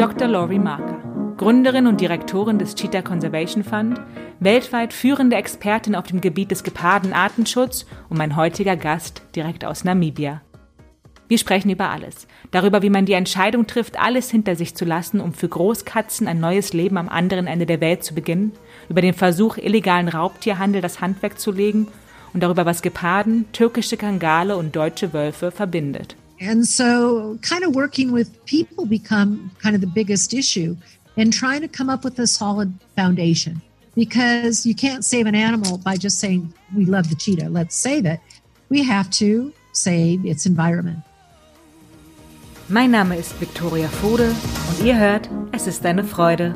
Dr. Laurie Marker, Gründerin und Direktorin des Cheetah Conservation Fund, weltweit führende Expertin auf dem Gebiet des Gepardenartenschutz und mein heutiger Gast direkt aus Namibia. Wir sprechen über alles. Darüber, wie man die Entscheidung trifft, alles hinter sich zu lassen, um für Großkatzen ein neues Leben am anderen Ende der Welt zu beginnen, über den Versuch, illegalen Raubtierhandel das Handwerk zu legen und darüber, was Geparden, türkische Kangale und deutsche Wölfe verbindet. And so, kind of working with people become kind of the biggest issue and trying to come up with a solid foundation because you can't save an animal by just saying, we love the cheetah, let's save it. We have to save its environment. Mein Name ist Victoria Fode und ihr hört, es ist eine Freude.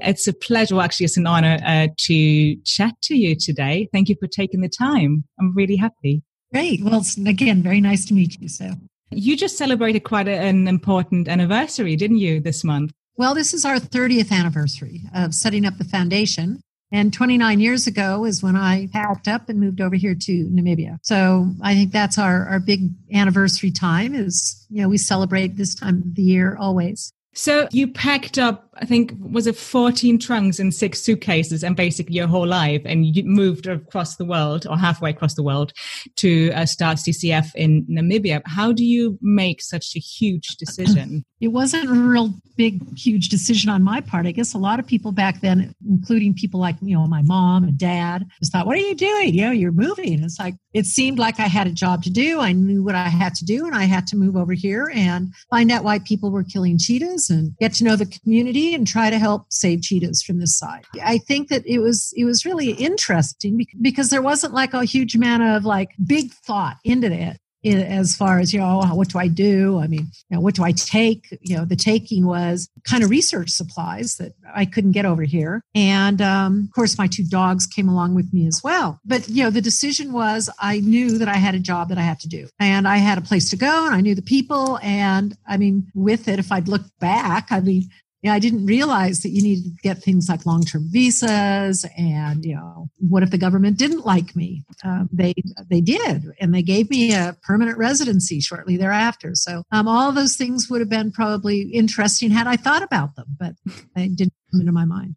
It's a pleasure, well, actually, it's an honor uh, to chat to you today. Thank you for taking the time. I'm really happy. Great. Well, again, very nice to meet you. So, you just celebrated quite an important anniversary, didn't you, this month? Well, this is our 30th anniversary of setting up the foundation. And 29 years ago is when I packed up and moved over here to Namibia. So I think that's our, our big anniversary time is, you know, we celebrate this time of the year always. So you packed up, I think, was it 14 trunks and six suitcases and basically your whole life and you moved across the world or halfway across the world to uh, start CCF in Namibia. How do you make such a huge decision? It wasn't a real big, huge decision on my part. I guess a lot of people back then, including people like, you know, my mom and dad, just thought, what are you doing? You know, you're moving. It's like, it seemed like I had a job to do. I knew what I had to do and I had to move over here and find out why people were killing cheetahs and get to know the community and try to help save cheetahs from this side. I think that it was, it was really interesting because there wasn't like a huge amount of like big thought into it as far as you know what do i do? I mean you know, what do i take? You know the taking was kind of research supplies that i couldn't get over here. And um, of course my two dogs came along with me as well. But you know the decision was i knew that i had a job that i had to do. And i had a place to go and i knew the people. And i mean with it if i'd looked back i mean yeah, I didn't realize that you needed to get things like long-term visas, and you know, what if the government didn't like me? Um, they they did, and they gave me a permanent residency shortly thereafter. So um, all those things would have been probably interesting had I thought about them, but they didn't come into my mind.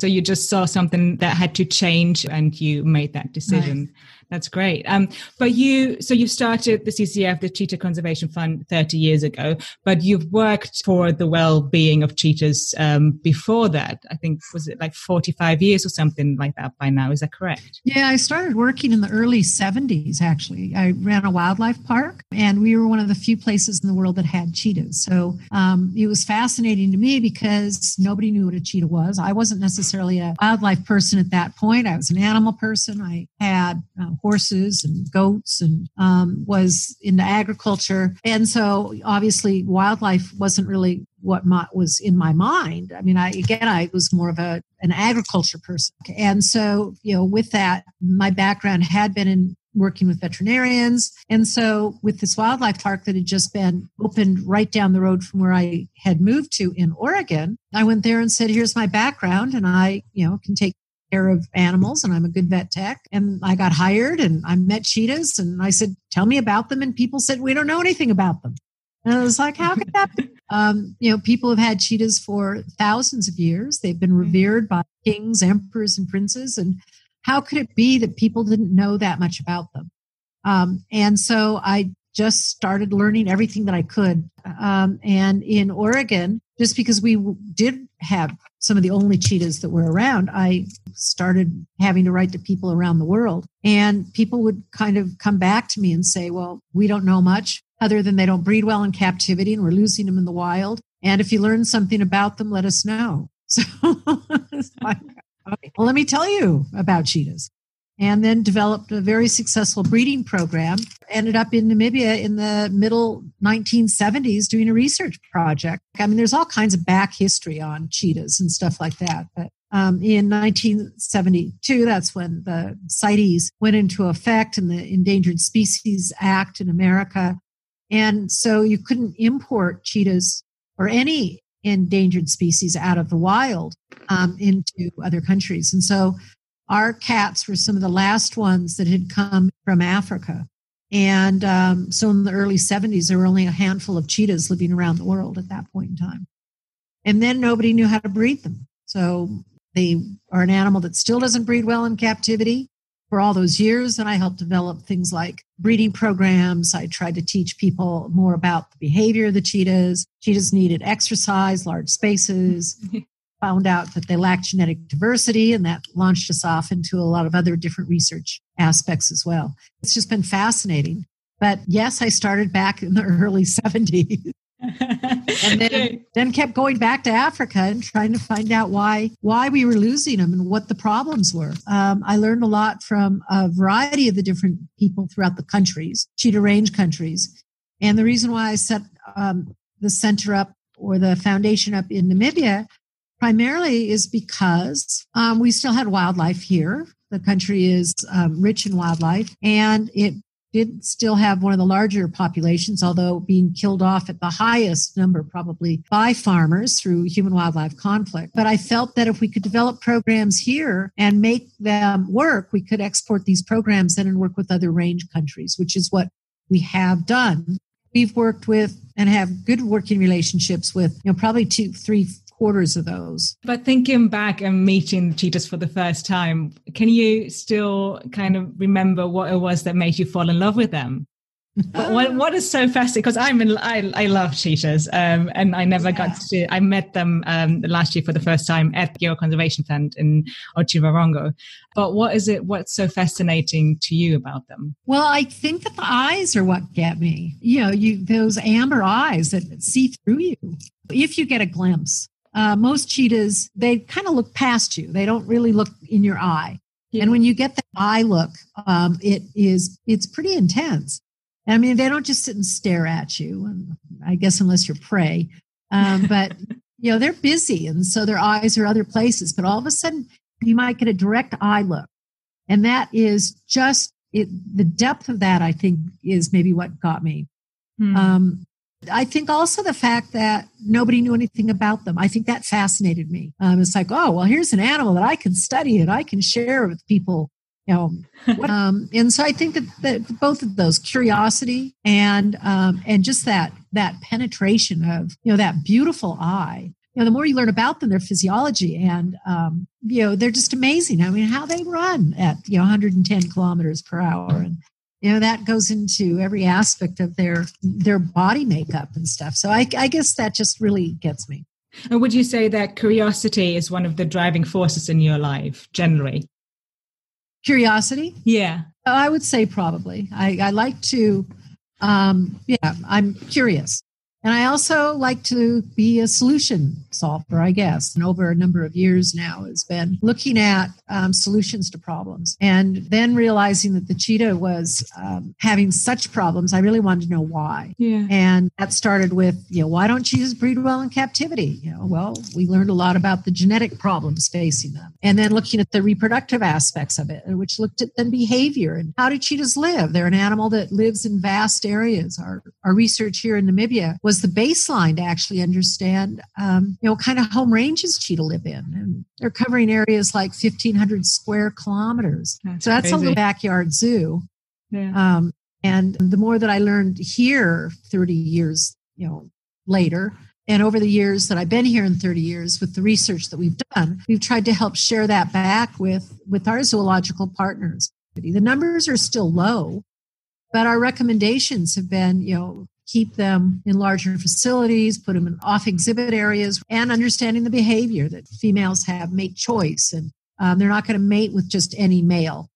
So you just saw something that had to change, and you made that decision. Right. That's great. Um, but you, so you started the CCF, the Cheetah Conservation Fund, 30 years ago, but you've worked for the well-being of cheetahs um, before that. I think was it like 45 years or something like that by now? Is that correct? Yeah, I started working in the early 70s. Actually, I ran a wildlife park, and we were one of the few places in the world that had cheetahs. So um, it was fascinating to me because nobody knew what a cheetah was. I wasn't necessarily a wildlife person at that point. I was an animal person. I had uh, horses and goats and um, was into agriculture. And so obviously wildlife wasn't really what my, was in my mind. I mean, I, again, I was more of a, an agriculture person. And so, you know, with that, my background had been in working with veterinarians. And so with this wildlife park that had just been opened right down the road from where I had moved to in Oregon, I went there and said, here's my background and I, you know, can take care of animals and I'm a good vet tech. And I got hired and I met cheetahs and I said, tell me about them. And people said, we don't know anything about them. And I was like, how could that be? Um, you know, people have had cheetahs for thousands of years. They've been mm-hmm. revered by kings, emperors, and princes. And how could it be that people didn't know that much about them? Um, and so I just started learning everything that I could. Um, and in Oregon, just because we did have some of the only cheetahs that were around, I started having to write to people around the world. And people would kind of come back to me and say, well, we don't know much other than they don't breed well in captivity and we're losing them in the wild. And if you learn something about them, let us know. So, okay, well, let me tell you about cheetahs and then developed a very successful breeding program. Ended up in Namibia in the middle 1970s doing a research project. I mean, there's all kinds of back history on cheetahs and stuff like that. But um, in 1972, that's when the CITES went into effect and the Endangered Species Act in America. And so you couldn't import cheetahs or any endangered species out of the wild um, into other countries. And so our cats were some of the last ones that had come from Africa. And um, so in the early 70s, there were only a handful of cheetahs living around the world at that point in time. And then nobody knew how to breed them. So they are an animal that still doesn't breed well in captivity for all those years. And I helped develop things like breeding programs. I tried to teach people more about the behavior of the cheetahs. Cheetahs needed exercise, large spaces. Found out that they lacked genetic diversity, and that launched us off into a lot of other different research aspects as well. It's just been fascinating. But yes, I started back in the early 70s. and then, then kept going back to Africa and trying to find out why why we were losing them and what the problems were. Um, I learned a lot from a variety of the different people throughout the countries, cheetah range countries, and the reason why I set um, the center up or the foundation up in Namibia primarily is because um, we still had wildlife here. The country is um, rich in wildlife, and it did still have one of the larger populations, although being killed off at the highest number, probably by farmers through human wildlife conflict. But I felt that if we could develop programs here and make them work, we could export these programs in and work with other range countries, which is what we have done. We've worked with and have good working relationships with, you know, probably two, three, quarters of those. But thinking back and meeting the cheetahs for the first time, can you still kind of remember what it was that made you fall in love with them? what, what is so fascinating because I'm in, I, I love cheetahs um, and I never yeah. got to I met them um, last year for the first time at the Cheetah Conservation Fund in Otjiwarongo. But what is it? What's so fascinating to you about them? Well, I think that the eyes are what get me. You know, you those amber eyes that see through you. If you get a glimpse uh, most cheetahs they kind of look past you. They don't really look in your eye. Yeah. and when you get the eye look um, it is it's pretty intense. I mean they don't just sit and stare at you and i guess unless you're prey. Um, but you know they're busy and so their eyes are other places but all of a sudden you might get a direct eye look. And that is just it the depth of that i think is maybe what got me. Hmm. um, I think also the fact that nobody knew anything about them. I think that fascinated me. Um, it's like, oh, well, here's an animal that I can study and I can share with people. You know, um, and so I think that, that, both of those curiosity and um, and just that that penetration of you know that beautiful eye. You know, the more you learn about them, their physiology, and um, you know, they're just amazing. I mean, how they run at you know 110 kilometers per hour, and you know that goes into every aspect of their their body makeup and stuff. So I, I, guess that just really gets me. And would you say that curiosity is one of the driving forces in your life generally? Curiosity? Yeah. I would say probably. I, I like to um, yeah i'm curious and I also like to be a solution solver, I guess. And over a number of years now has been looking at um, solutions to problems and then realizing that the cheetah was um, having such problems. I really wanted to know why. Yeah. And that started with, you know, why don't cheetahs breed well in captivity? You know, well, we learned a lot about the genetic problems facing them. And then looking at the reproductive aspects of it, which looked at then behavior and how do cheetahs live? They're an animal that lives in vast areas. Our, our research here in Namibia was the baseline to actually understand, um, you know, what kind of home ranges cheetah live in. And they're covering areas like 1,500 square kilometers. That's so that's crazy. a little backyard zoo. Yeah. Um, and the more that I learned here 30 years, you know, later, and over the years that I've been here in 30 years with the research that we've done, we've tried to help share that back with, with our zoological partners. The numbers are still low, but our recommendations have been, you know, keep them in larger facilities, put them in off exhibit areas, and understanding the behavior that females have mate choice and um, they're not going to mate with just any male.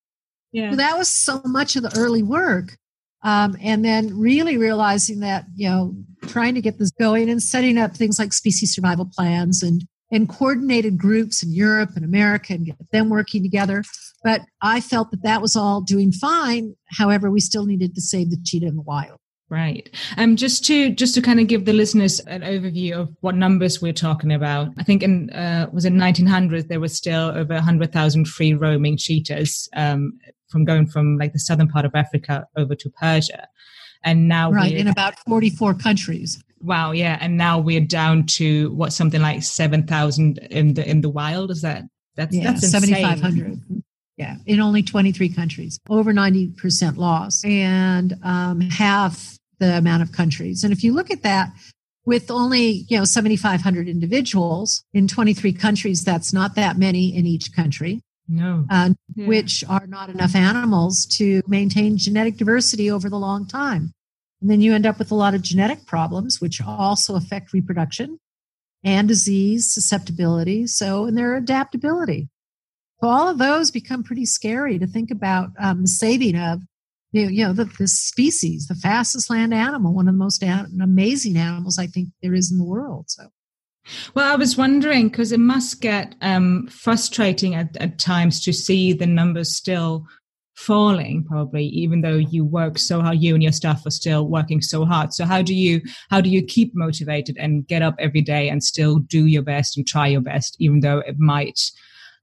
Yeah. So that was so much of the early work. Um, and then really realizing that, you know, trying to get this going and setting up things like species survival plans and and coordinated groups in Europe and America and get them working together. But I felt that that was all doing fine. However, we still needed to save the cheetah in the wild. Right. Um, just to just to kind of give the listeners an overview of what numbers we're talking about. I think in uh, was in 1900 there was still over 100,000 free roaming cheetahs um, from going from like the southern part of Africa over to Persia, and now right in about 44 countries. Wow. Yeah, and now we're down to what something like 7,000 in the in the wild. Is that that's yeah, that's 7,500. Yeah, in only 23 countries, over 90% loss, and um, half the amount of countries. And if you look at that, with only you know 7,500 individuals in 23 countries, that's not that many in each country. No, uh, yeah. which are not enough animals to maintain genetic diversity over the long time. And then you end up with a lot of genetic problems, which also affect reproduction and disease susceptibility. So, and their adaptability. So, all of those become pretty scary to think about um, the saving of, you know, the, the species, the fastest land animal, one of the most amazing animals I think there is in the world. So, well, I was wondering because it must get um, frustrating at, at times to see the numbers still falling probably even though you work so hard you and your staff are still working so hard so how do you how do you keep motivated and get up every day and still do your best and try your best even though it might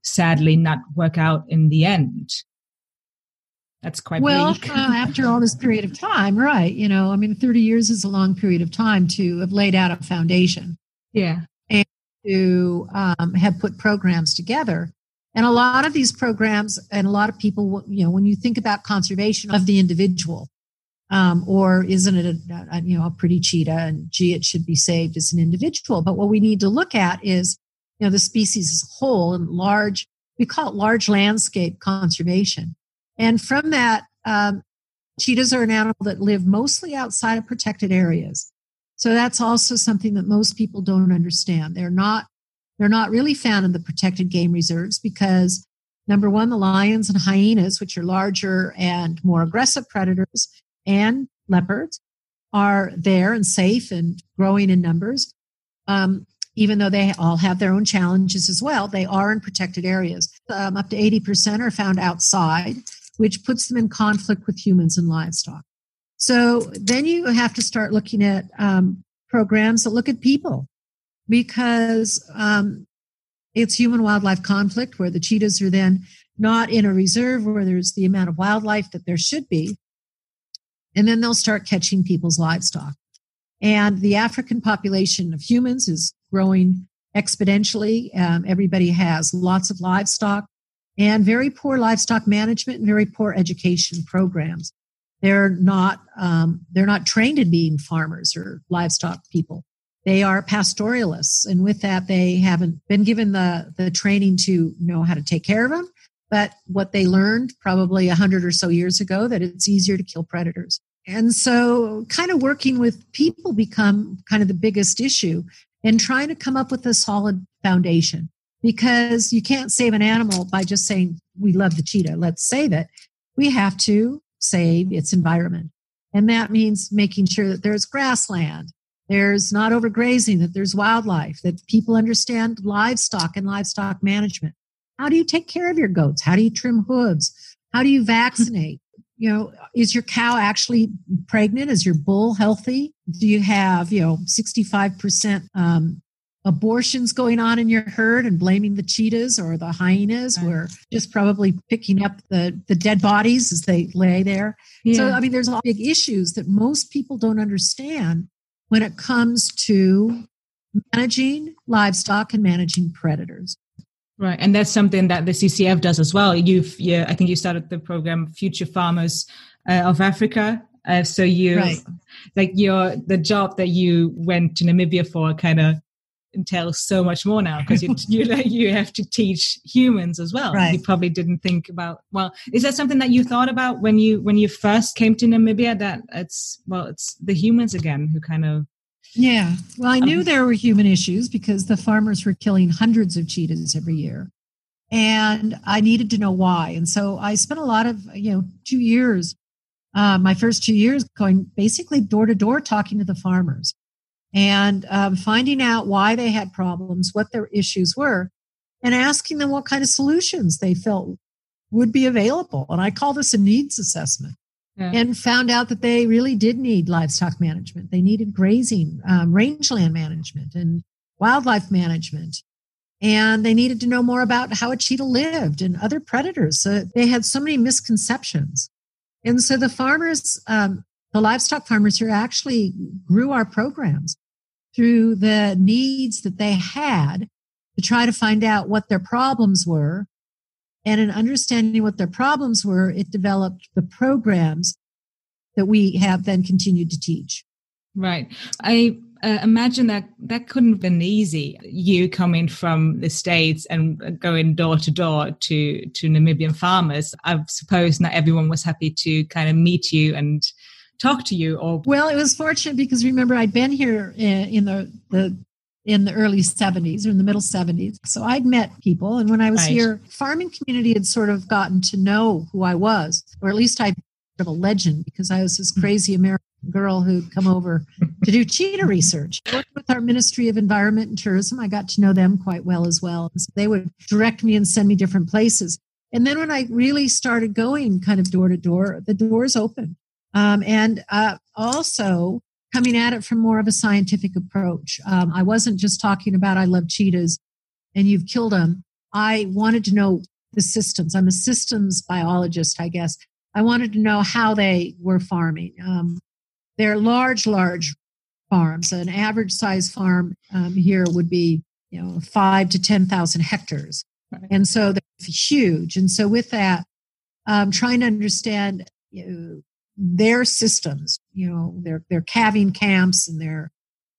sadly not work out in the end that's quite well uh, after all this period of time right you know i mean 30 years is a long period of time to have laid out a foundation. Yeah. And to um, have put programs together. And a lot of these programs, and a lot of people, you know, when you think about conservation of the individual, um, or isn't it a, a, you know a pretty cheetah and gee it should be saved as an individual. But what we need to look at is you know the species as a whole and large we call it large landscape conservation and from that um, cheetahs are an animal that live mostly outside of protected areas so that's also something that most people don't understand they're not they're not really found in the protected game reserves because number one, the lions and hyenas, which are larger and more aggressive predators, and leopards are there and safe and growing in numbers. Um, even though they all have their own challenges as well, they are in protected areas. Um, up to 80% are found outside, which puts them in conflict with humans and livestock. So then you have to start looking at um, programs that look at people because um, it's human wildlife conflict where the cheetahs are then not in a reserve where there's the amount of wildlife that there should be. And then they'll start catching people's livestock. And the African population of humans is growing exponentially. Um, everybody has lots of livestock and very poor livestock management and very poor education programs. They're not um, they're not trained in being farmers or livestock people. They are pastoralists and with that they haven't been given the the training to know how to take care of them but what they learned probably a hundred or so years ago that it's easier to kill predators. And so kind of working with people become kind of the biggest issue and trying to come up with a solid foundation because you can't save an animal by just saying we love the cheetah let's save it we have to save its environment and that means making sure that there's grassland there's not overgrazing, that there's wildlife, that people understand livestock and livestock management. How do you take care of your goats? How do you trim hooves? How do you vaccinate? You know, is your cow actually pregnant? Is your bull healthy? Do you have, you know, 65% um, abortions going on in your herd and blaming the cheetahs or the hyenas right. we're just probably picking up the, the dead bodies as they lay there yeah. so i mean there's a lot of big issues that most people don't understand when it comes to managing livestock and managing predators. Right, and that's something that the CCF does as well. You've, yeah, I think you started the program Future Farmers uh, of Africa. Uh, so you, right. like your the job that you went to Namibia for, kind of entails so much more now because you you you have to teach humans as well. Right. You probably didn't think about. Well, is that something that you thought about when you when you first came to Namibia? That it's well, it's the humans again who kind of. Yeah, well, I knew um, there were human issues because the farmers were killing hundreds of cheetahs every year, and I needed to know why. And so I spent a lot of you know two years, uh, my first two years, going basically door to door talking to the farmers and um, finding out why they had problems, what their issues were, and asking them what kind of solutions they felt would be available. And I call this a needs assessment. Yeah. And found out that they really did need livestock management. They needed grazing, um, rangeland management, and wildlife management. And they needed to know more about how a cheetah lived and other predators. So they had so many misconceptions. And so the farmers, um, the livestock farmers here actually grew our programs through the needs that they had to try to find out what their problems were And in understanding what their problems were, it developed the programs that we have then continued to teach. Right. I uh, imagine that that couldn't have been easy. You coming from the states and going door to door to to Namibian farmers. I suppose not everyone was happy to kind of meet you and talk to you. Or well, it was fortunate because remember I'd been here in, uh, the the in the early 70s or in the middle 70s. So I'd met people. And when I was right. here, farming community had sort of gotten to know who I was, or at least I of a legend because I was this crazy American girl who'd come over to do cheetah research. I worked with our Ministry of Environment and Tourism. I got to know them quite well as well. So they would direct me and send me different places. And then when I really started going kind of door to door, the doors opened. Um, and uh, also coming at it from more of a scientific approach. Um, I wasn't just talking about I love cheetahs and you've killed them. I wanted to know the systems. I'm a systems biologist, I guess. I wanted to know how they were farming. Um, they're large, large farms. An average size farm um, here would be, you know, five to 10,000 hectares. Right. And so they're huge. And so with that, um, trying to understand you know, their systems, you know, their, their calving camps and their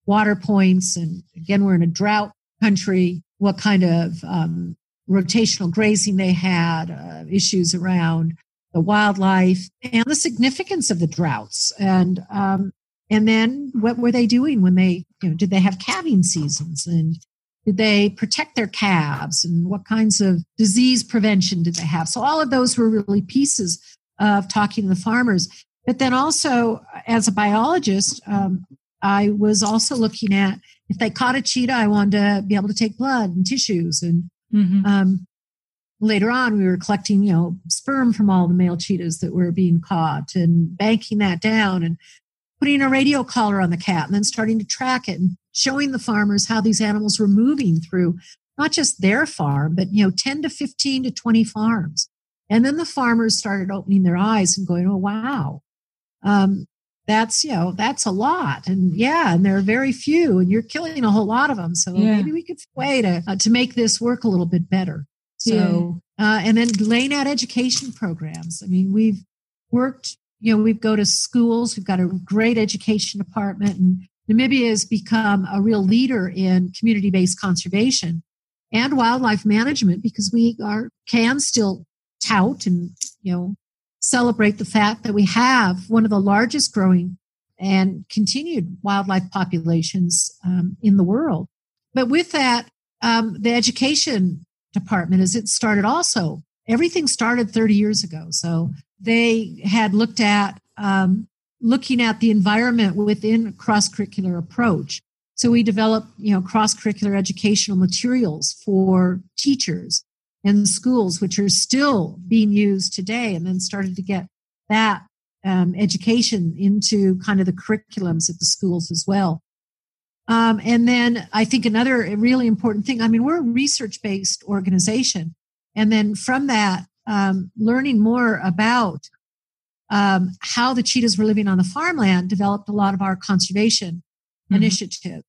water points. And again, we're in a drought country, what kind of um, rotational grazing they had, uh, issues around the wildlife and the significance of the droughts. And um, and then what were they doing when they you know did they have calving seasons and did they protect their calves and what kinds of disease prevention did they have? So all of those were really pieces of talking to the farmers but then also as a biologist um, i was also looking at if they caught a cheetah i wanted to be able to take blood and tissues. And mm-hmm. um, later on we were collecting you know sperm from all the male cheetahs that were being caught and banking that down and putting a radio collar on the cat and then starting to track it and showing the farmers how these animals were moving through not just their farm but you know 10 to 15 to 20 farms. And then the farmers started opening their eyes and going oh wow um, that's you know that's a lot and yeah and there are very few and you're killing a whole lot of them so yeah. maybe we could way to uh, to make this work a little bit better so, yeah. uh, and then laying out education programs. I mean, we've worked, you know, we go to schools, we've got a great education department, and Namibia has become a real leader in community based conservation and wildlife management because we are can still tout and, you know, celebrate the fact that we have one of the largest growing and continued wildlife populations um, in the world. But with that, um, the education department as it started also everything started 30 years ago. So they had looked at um, looking at the environment within cross-curricular approach. So we developed you know cross-curricular educational materials for teachers and schools which are still being used today and then started to get that um, education into kind of the curriculums at the schools as well um, and then I think another really important thing, I mean, we're a research based organization. And then from that, um, learning more about um, how the cheetahs were living on the farmland developed a lot of our conservation mm-hmm. initiative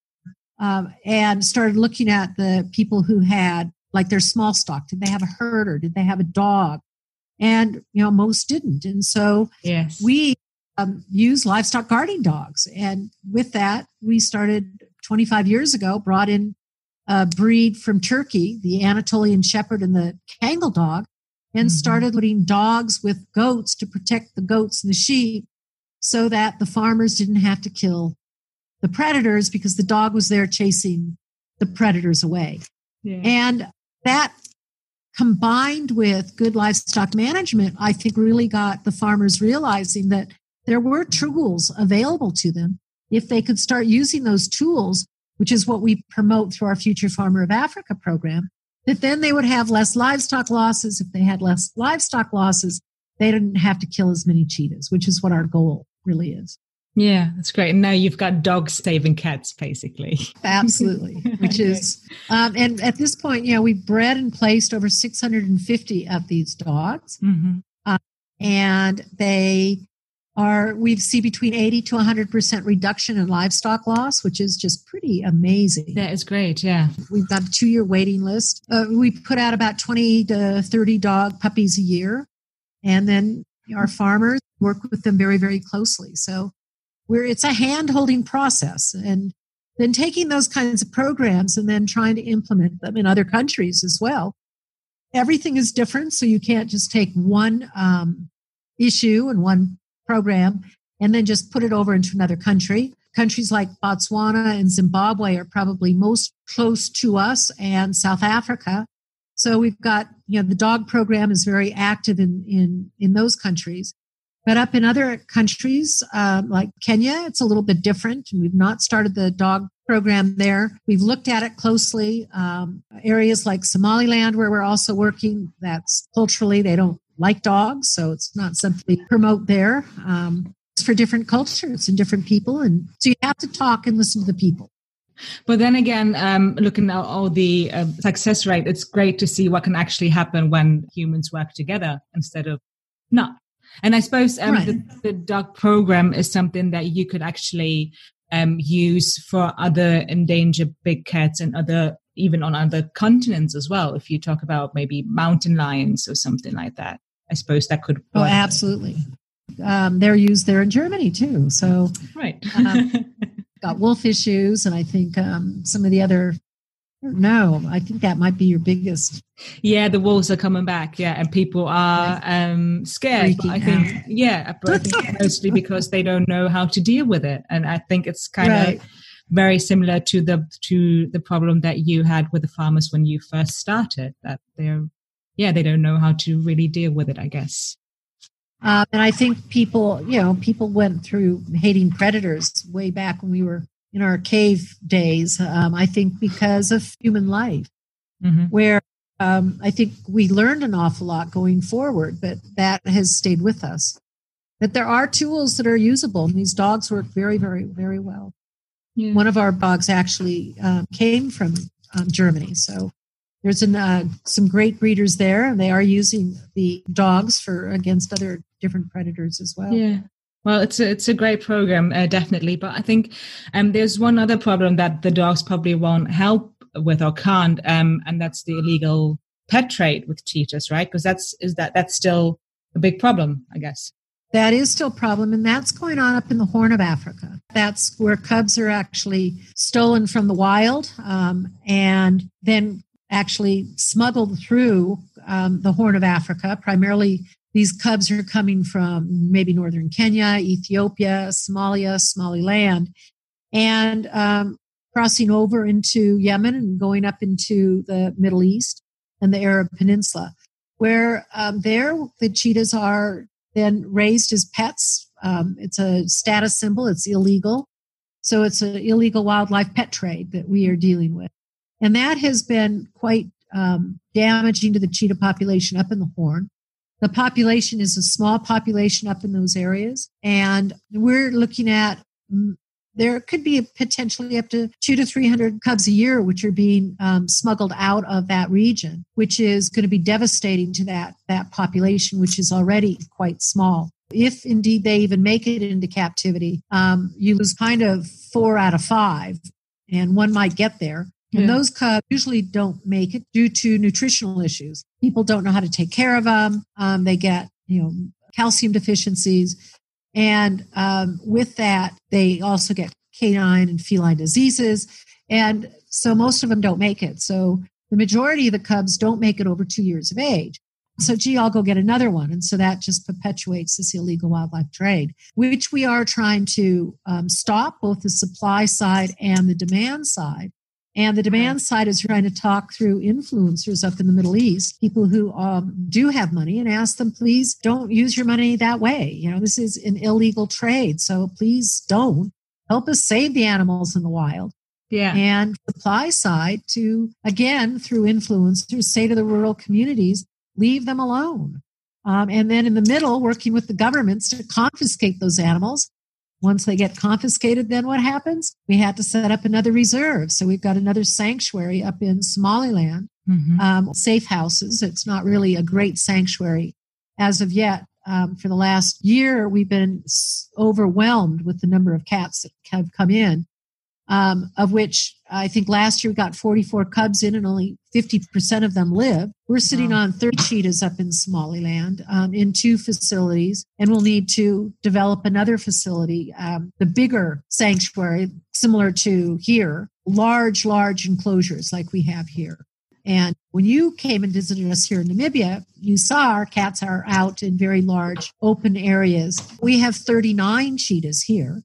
um, and started looking at the people who had like their small stock. Did they have a herder? Did they have a dog? And, you know, most didn't. And so yes. we um, use livestock guarding dogs. And with that, we started 25 years ago, brought in a breed from Turkey, the Anatolian Shepherd and the Kangal dog, and mm-hmm. started putting dogs with goats to protect the goats and the sheep so that the farmers didn't have to kill the predators because the dog was there chasing the predators away. Yeah. And that combined with good livestock management, I think really got the farmers realizing that there were tools available to them. If they could start using those tools, which is what we promote through our Future Farmer of Africa program, that then they would have less livestock losses. If they had less livestock losses, they didn't have to kill as many cheetahs, which is what our goal really is. Yeah, that's great. And now you've got dogs saving cats, basically. Absolutely, which is, um, and at this point, you know, we've bred and placed over 650 of these dogs. Mm-hmm. Uh, and they are we see between 80 to 100% reduction in livestock loss, which is just pretty amazing. That is great, yeah. We've got a two year waiting list. Uh, we put out about 20 to 30 dog puppies a year. And then our farmers work with them very, very closely. So we're, it's a hand holding process. And then taking those kinds of programs and then trying to implement them in other countries as well. Everything is different. So you can't just take one um, issue and one program and then just put it over into another country. Countries like Botswana and Zimbabwe are probably most close to us and South Africa. So we've got, you know, the dog program is very active in, in, in those countries. But up in other countries uh, like Kenya, it's a little bit different. We've not started the dog program there. We've looked at it closely. Um, areas like Somaliland, where we're also working, that's culturally, they don't like dogs, so it's not something we promote there. Um, it's for different cultures and different people, and so you have to talk and listen to the people. But then again, um, looking at all the uh, success rate, it's great to see what can actually happen when humans work together instead of not. And I suppose um, right. the, the dog program is something that you could actually um, use for other endangered big cats and other even on other continents as well. If you talk about maybe mountain lions or something like that. I suppose that could. Oh, absolutely. Um, they're used there in Germany too. So right, um, got wolf issues, and I think um, some of the other. No, I think that might be your biggest. Yeah, the wolves are coming back. Yeah, and people are um, scared. I think, out. yeah, I think mostly because they don't know how to deal with it, and I think it's kind right. of very similar to the to the problem that you had with the farmers when you first started. That they're yeah, they don't know how to really deal with it, I guess. Um, and I think people, you know, people went through hating predators way back when we were in our cave days. Um, I think because of human life, mm-hmm. where um, I think we learned an awful lot going forward, but that has stayed with us. That there are tools that are usable, and these dogs work very, very, very well. Yeah. One of our dogs actually um, came from um, Germany, so there's an, uh, some great breeders there, and they are using the dogs for against other different predators as well. Yeah. Well, it's a, it's a great program, uh, definitely. But I think um, there's one other problem that the dogs probably won't help with or can't, um, and that's the illegal pet trade with cheetahs, right? Because that's is that that's still a big problem, I guess. That is still a problem, and that's going on up in the Horn of Africa. That's where cubs are actually stolen from the wild um, and then actually smuggled through um, the Horn of Africa. Primarily, these cubs are coming from maybe northern Kenya, Ethiopia, Somalia, Somaliland, and um, crossing over into Yemen and going up into the Middle East and the Arab Peninsula, where um, there the cheetahs are then raised as pets. Um, it's a status symbol, it's illegal. So it's an illegal wildlife pet trade that we are dealing with. And that has been quite um, damaging to the cheetah population up in the Horn. The population is a small population up in those areas. And we're looking at mm, there could be potentially up to two to 300 cubs a year, which are being um, smuggled out of that region, which is going to be devastating to that, that population, which is already quite small. If indeed they even make it into captivity, um, you lose kind of four out of five, and one might get there. And those cubs usually don't make it due to nutritional issues. People don't know how to take care of them. Um, they get, you know, calcium deficiencies. And um, with that, they also get canine and feline diseases. And so most of them don't make it. So the majority of the cubs don't make it over two years of age. So, gee, I'll go get another one. And so that just perpetuates this illegal wildlife trade, which we are trying to um, stop both the supply side and the demand side. And the demand side is trying to talk through influencers up in the Middle East, people who um, do have money, and ask them, please don't use your money that way. You know, this is an illegal trade. So please don't help us save the animals in the wild. Yeah. And supply side to, again, through influencers, say to the rural communities, leave them alone. Um, and then in the middle, working with the governments to confiscate those animals once they get confiscated, then what happens? We had to set up another reserve. So we've got another sanctuary up in Somaliland, mm-hmm. um, safe houses. It's not really a great sanctuary as of yet. um, for the last year, we've been overwhelmed with the number of cats that have come in, um, of which I think last year we got 44 cubs in and only 50% of them live. We're sitting wow. on 30 cheetahs up in Somaliland um, in two facilities, and we'll need to develop another facility, um, the bigger sanctuary, similar to here, large, large enclosures like we have here. And when you came and visited us here in Namibia, you saw our cats are out in very large open areas. We have 39 cheetahs here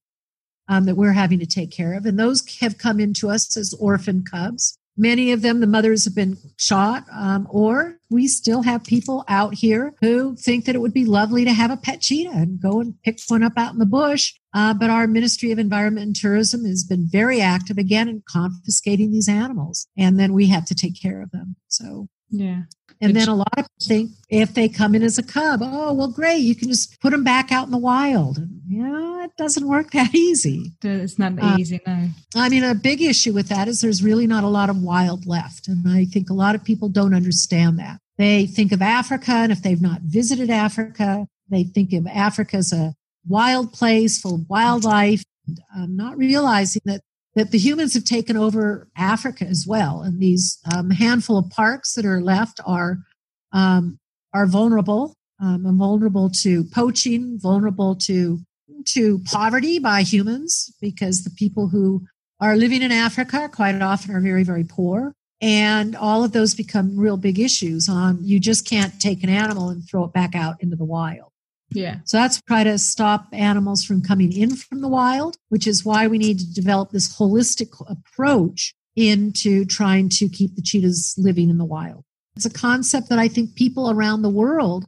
um, that we're having to take care of. And those have come into us as orphan cubs. Many of them, the mothers have been shot, um, or we still have people out here who think that it would be lovely to have a pet cheetah and go and pick one up out in the bush. Uh, but our Ministry of Environment and Tourism has been very active again in confiscating these animals, and then we have to take care of them. So yeah. And then a lot of people think if they come in as a cub, oh, well, great, you can just put them back out in the wild. And, yeah, it doesn't work that easy. It's not uh, easy, no. I mean, a big issue with that is there's really not a lot of wild left. And I think a lot of people don't understand that. They think of Africa, and if they've not visited Africa, they think of Africa as a wild place full of wildlife, um, not realizing that that the humans have taken over Africa as well, and these um, handful of parks that are left are um, are vulnerable, um, vulnerable to poaching, vulnerable to to poverty by humans because the people who are living in Africa quite often are very very poor, and all of those become real big issues. On you just can't take an animal and throw it back out into the wild. Yeah. So that's try to stop animals from coming in from the wild, which is why we need to develop this holistic approach into trying to keep the cheetahs living in the wild. It's a concept that I think people around the world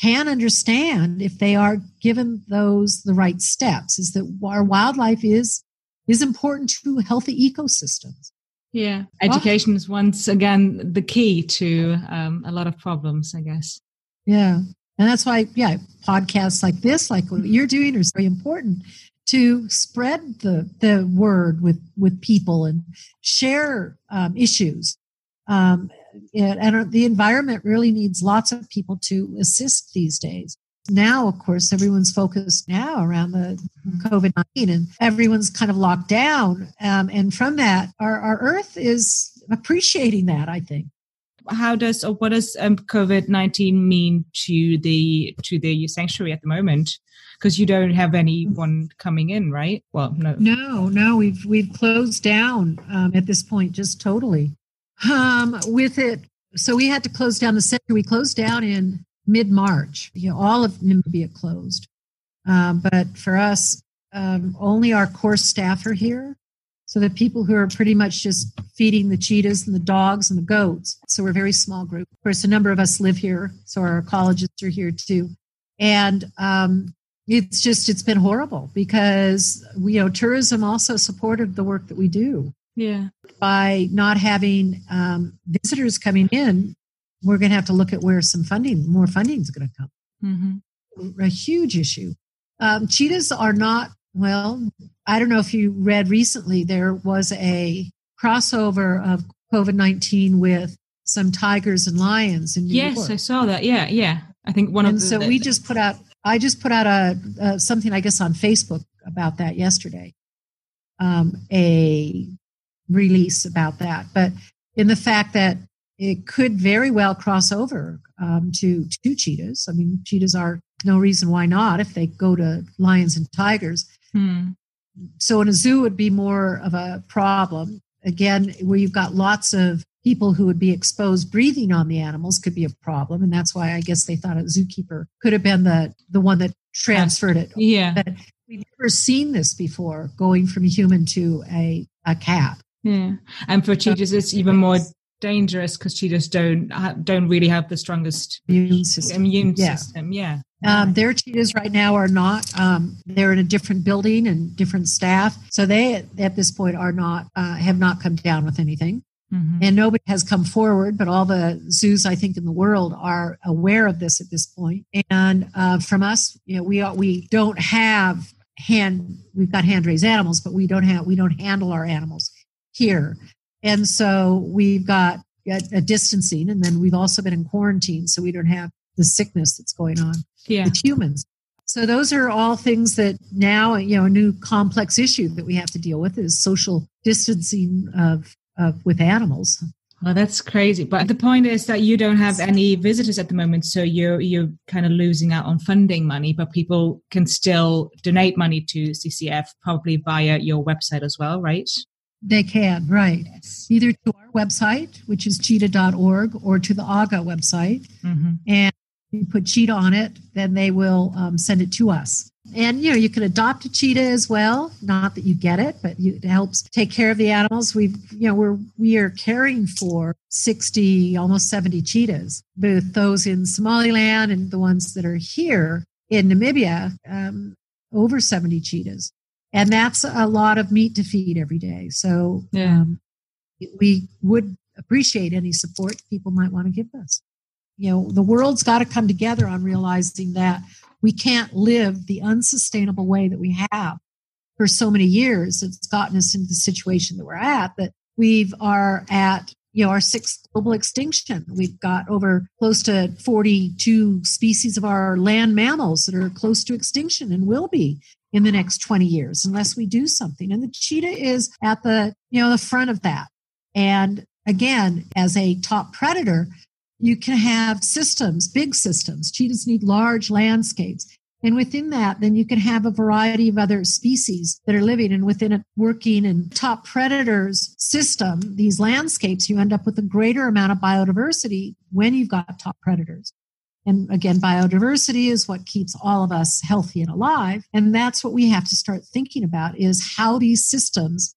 can understand if they are given those the right steps is that our wildlife is is important to healthy ecosystems. Yeah, education is once again the key to um, a lot of problems, I guess. Yeah. And that's why, yeah, podcasts like this, like what you're doing, are very important to spread the the word with with people and share um, issues. Um, and, the environment really needs lots of people to assist these days. Now, of course, everyone's focused now around the COVID 19 and everyone's kind of locked down. Um, and from that, our, our Earth is appreciating that, I think how does or what does um, COVID nineteen mean to the to the sanctuary at the moment? Because you don't have anyone coming in, right? Well, no, no, no. We've we've closed down um, at this point, just totally. Um, with it, so we had to close down the center. We closed down in mid March. You know, all of Namibia closed, um, but for us, um, only our core staff are here. So the people who are pretty much just feeding the cheetahs and the dogs and the goats. So we're a very small group. Of course, a number of us live here, so our ecologists are here too. And um, it's just it's been horrible because you know tourism also supported the work that we do. Yeah. By not having um, visitors coming in, we're going to have to look at where some funding, more funding is going to come. Mm-hmm. A huge issue. Um, cheetahs are not well, I don't know if you read recently, there was a crossover of COVID 19 with some tigers and lions in New yes, York. I saw that. Yeah, yeah. I think one and of the, so the, we just put out, I just put out a, a something, I guess, on Facebook about that yesterday, um, a release about that. But in the fact that it could very well cross over um, to to cheetahs. I mean, cheetahs are no reason why not if they go to lions and tigers. Hmm. So in a zoo would be more of a problem. Again, where you've got lots of people who would be exposed breathing on the animals could be a problem. And that's why I guess they thought a zookeeper could have been the, the one that transferred it. Yeah. But we've never seen this before going from a human to a, a cat. Yeah. And for cheetahs, it's even more dangerous because she just don't don't really have the strongest immune system. Immune yeah. system, yeah. Um, their cheetahs right now are not. Um, they're in a different building and different staff, so they at this point are not uh, have not come down with anything. Mm-hmm. And nobody has come forward, but all the zoos I think in the world are aware of this at this point. And uh, from us, you know, we are, we don't have hand. We've got hand raised animals, but we don't have we don't handle our animals here. And so we've got a, a distancing, and then we've also been in quarantine, so we don't have the sickness that's going on. yeah. with humans. So those are all things that now, you know, a new complex issue that we have to deal with is social distancing of, of with animals. Well, that's crazy. But the point is that you don't have any visitors at the moment, so you're you're kind of losing out on funding money. But people can still donate money to CCF, probably via your website as well, right? They can, right? Either to our website, which is cheetah.org, or to the AGA website, mm-hmm. and you put cheetah on it, then they will um, send it to us. And you know, you can adopt a cheetah as well. Not that you get it, but you, it helps take care of the animals. We've, you know, we're we are caring for sixty, almost seventy cheetahs, both those in Somaliland and the ones that are here in Namibia. Um, over seventy cheetahs, and that's a lot of meat to feed every day. So yeah. um, we would appreciate any support people might want to give us. You know, the world's got to come together on realizing that we can't live the unsustainable way that we have for so many years. It's gotten us into the situation that we're at that we are at you know our sixth global extinction we've got over close to 42 species of our land mammals that are close to extinction and will be in the next 20 years unless we do something and the cheetah is at the you know the front of that and again as a top predator you can have systems, big systems. Cheetahs need large landscapes. And within that, then you can have a variety of other species that are living. And within a working and top predators system, these landscapes, you end up with a greater amount of biodiversity when you've got top predators. And again, biodiversity is what keeps all of us healthy and alive. And that's what we have to start thinking about is how these systems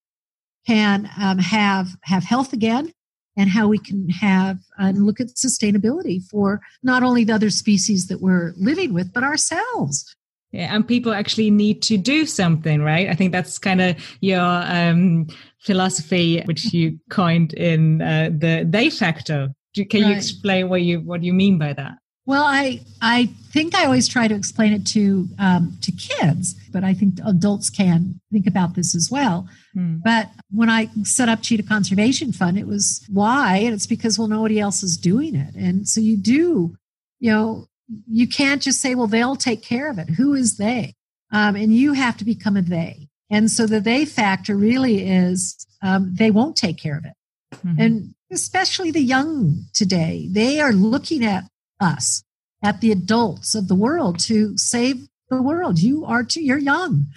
can um, have, have health again and how we can have and look at sustainability for not only the other species that we're living with, but ourselves. Yeah, and people actually need to do something, right? I think that's kind of your um, philosophy, which you coined in uh, the they factor. Can right. you explain what you what you mean by that? Well, I I think I always try to explain it to um, to kids, but I think adults can think about this as well. Hmm. But when I set up Cheetah Conservation Fund, it was why, and it's because well nobody else is doing it, and so you do, you know, you can't just say well they'll take care of it. Who is they? Um, and you have to become a they. And so the they factor really is um, they won't take care of it, mm-hmm. and especially the young today, they are looking at us, at the adults of the world to save the world. You are too, you're young.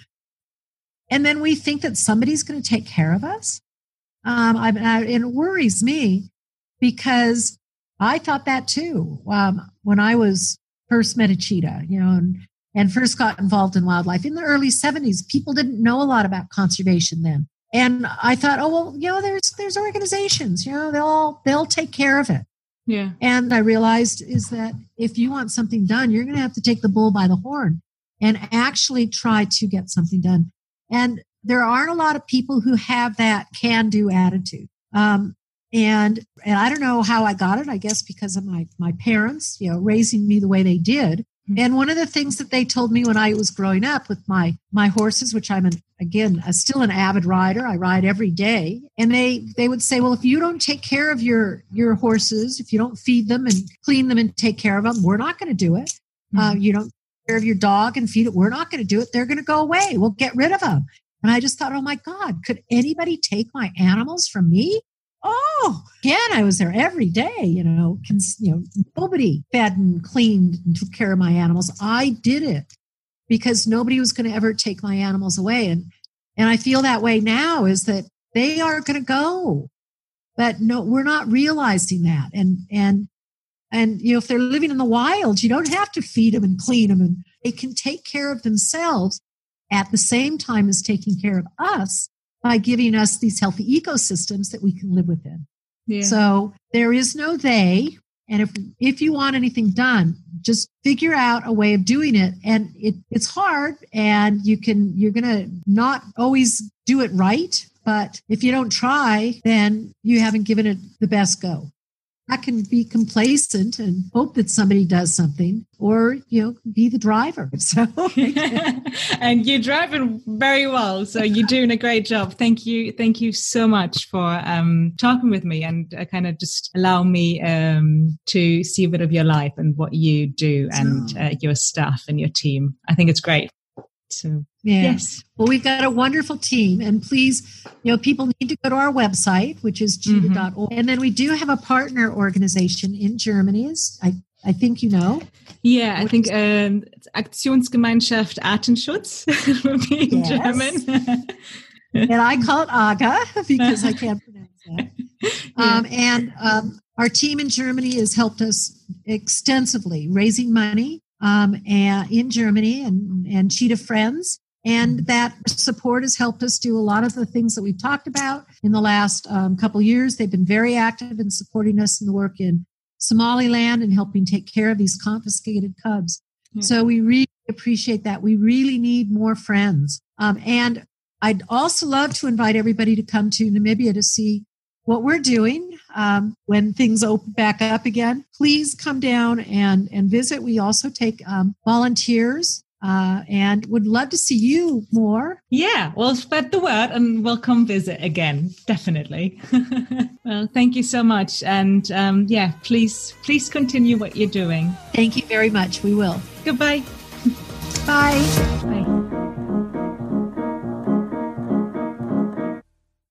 And then we think that somebody's going to take care of us. Um, I, I, it worries me because I thought that too um, when I was first met a cheetah, you know, and, and first got involved in wildlife in the early 70s. People didn't know a lot about conservation then. And I thought, oh well, you know, there's there's organizations, you know, they'll they'll take care of it. Yeah. And I realized is that if you want something done, you're going to have to take the bull by the horn and actually try to get something done. And there aren't a lot of people who have that can do attitude. Um, and, and I don't know how I got it. I guess because of my, my parents, you know, raising me the way they did. Mm-hmm. And one of the things that they told me when I was growing up with my my horses, which I'm an, again a, still an avid rider, I ride every day, and they they would say, well, if you don't take care of your your horses, if you don't feed them and clean them and take care of them, we're not going to do it. Mm-hmm. Uh, you don't take care of your dog and feed it, we're not going to do it. They're going to go away. We'll get rid of them. And I just thought, oh my God, could anybody take my animals from me? Oh, again, I was there every day. You know, you know, nobody fed and cleaned and took care of my animals. I did it because nobody was going to ever take my animals away. And and I feel that way now is that they are going to go, but no, we're not realizing that. And and and you know, if they're living in the wild, you don't have to feed them and clean them, and they can take care of themselves at the same time as taking care of us by giving us these healthy ecosystems that we can live within. Yeah. So there is no they. And if if you want anything done, just figure out a way of doing it. And it, it's hard and you can you're gonna not always do it right. But if you don't try, then you haven't given it the best go. Back and be complacent and hope that somebody does something or you know be the driver. So and you're driving very well so you're doing a great job. Thank you thank you so much for um, talking with me and uh, kind of just allow me um, to see a bit of your life and what you do and uh, your staff and your team. I think it's great so yeah. yes well we've got a wonderful team and please you know people need to go to our website which is cheetah.org mm-hmm. and then we do have a partner organization in germany is i I think you know. Yeah, I think um, Aktionsgemeinschaft Artenschutz would be in. German. and I call it AGA because I can't pronounce that. Um, and um, our team in Germany has helped us extensively raising money um, and, in Germany and, and Cheetah Friends. And mm-hmm. that support has helped us do a lot of the things that we've talked about in the last um, couple years. They've been very active in supporting us in the work in Somaliland and helping take care of these confiscated cubs. Yeah. So we really appreciate that. We really need more friends. Um, and I'd also love to invite everybody to come to Namibia to see what we're doing um, when things open back up again. Please come down and, and visit. We also take um, volunteers uh, and would love to see you more. Yeah, well, spread the word and we'll come visit again, definitely. well, thank you so much. And um, yeah, please, please continue what you're doing. Thank you very much. We will. Goodbye. Bye. Bye.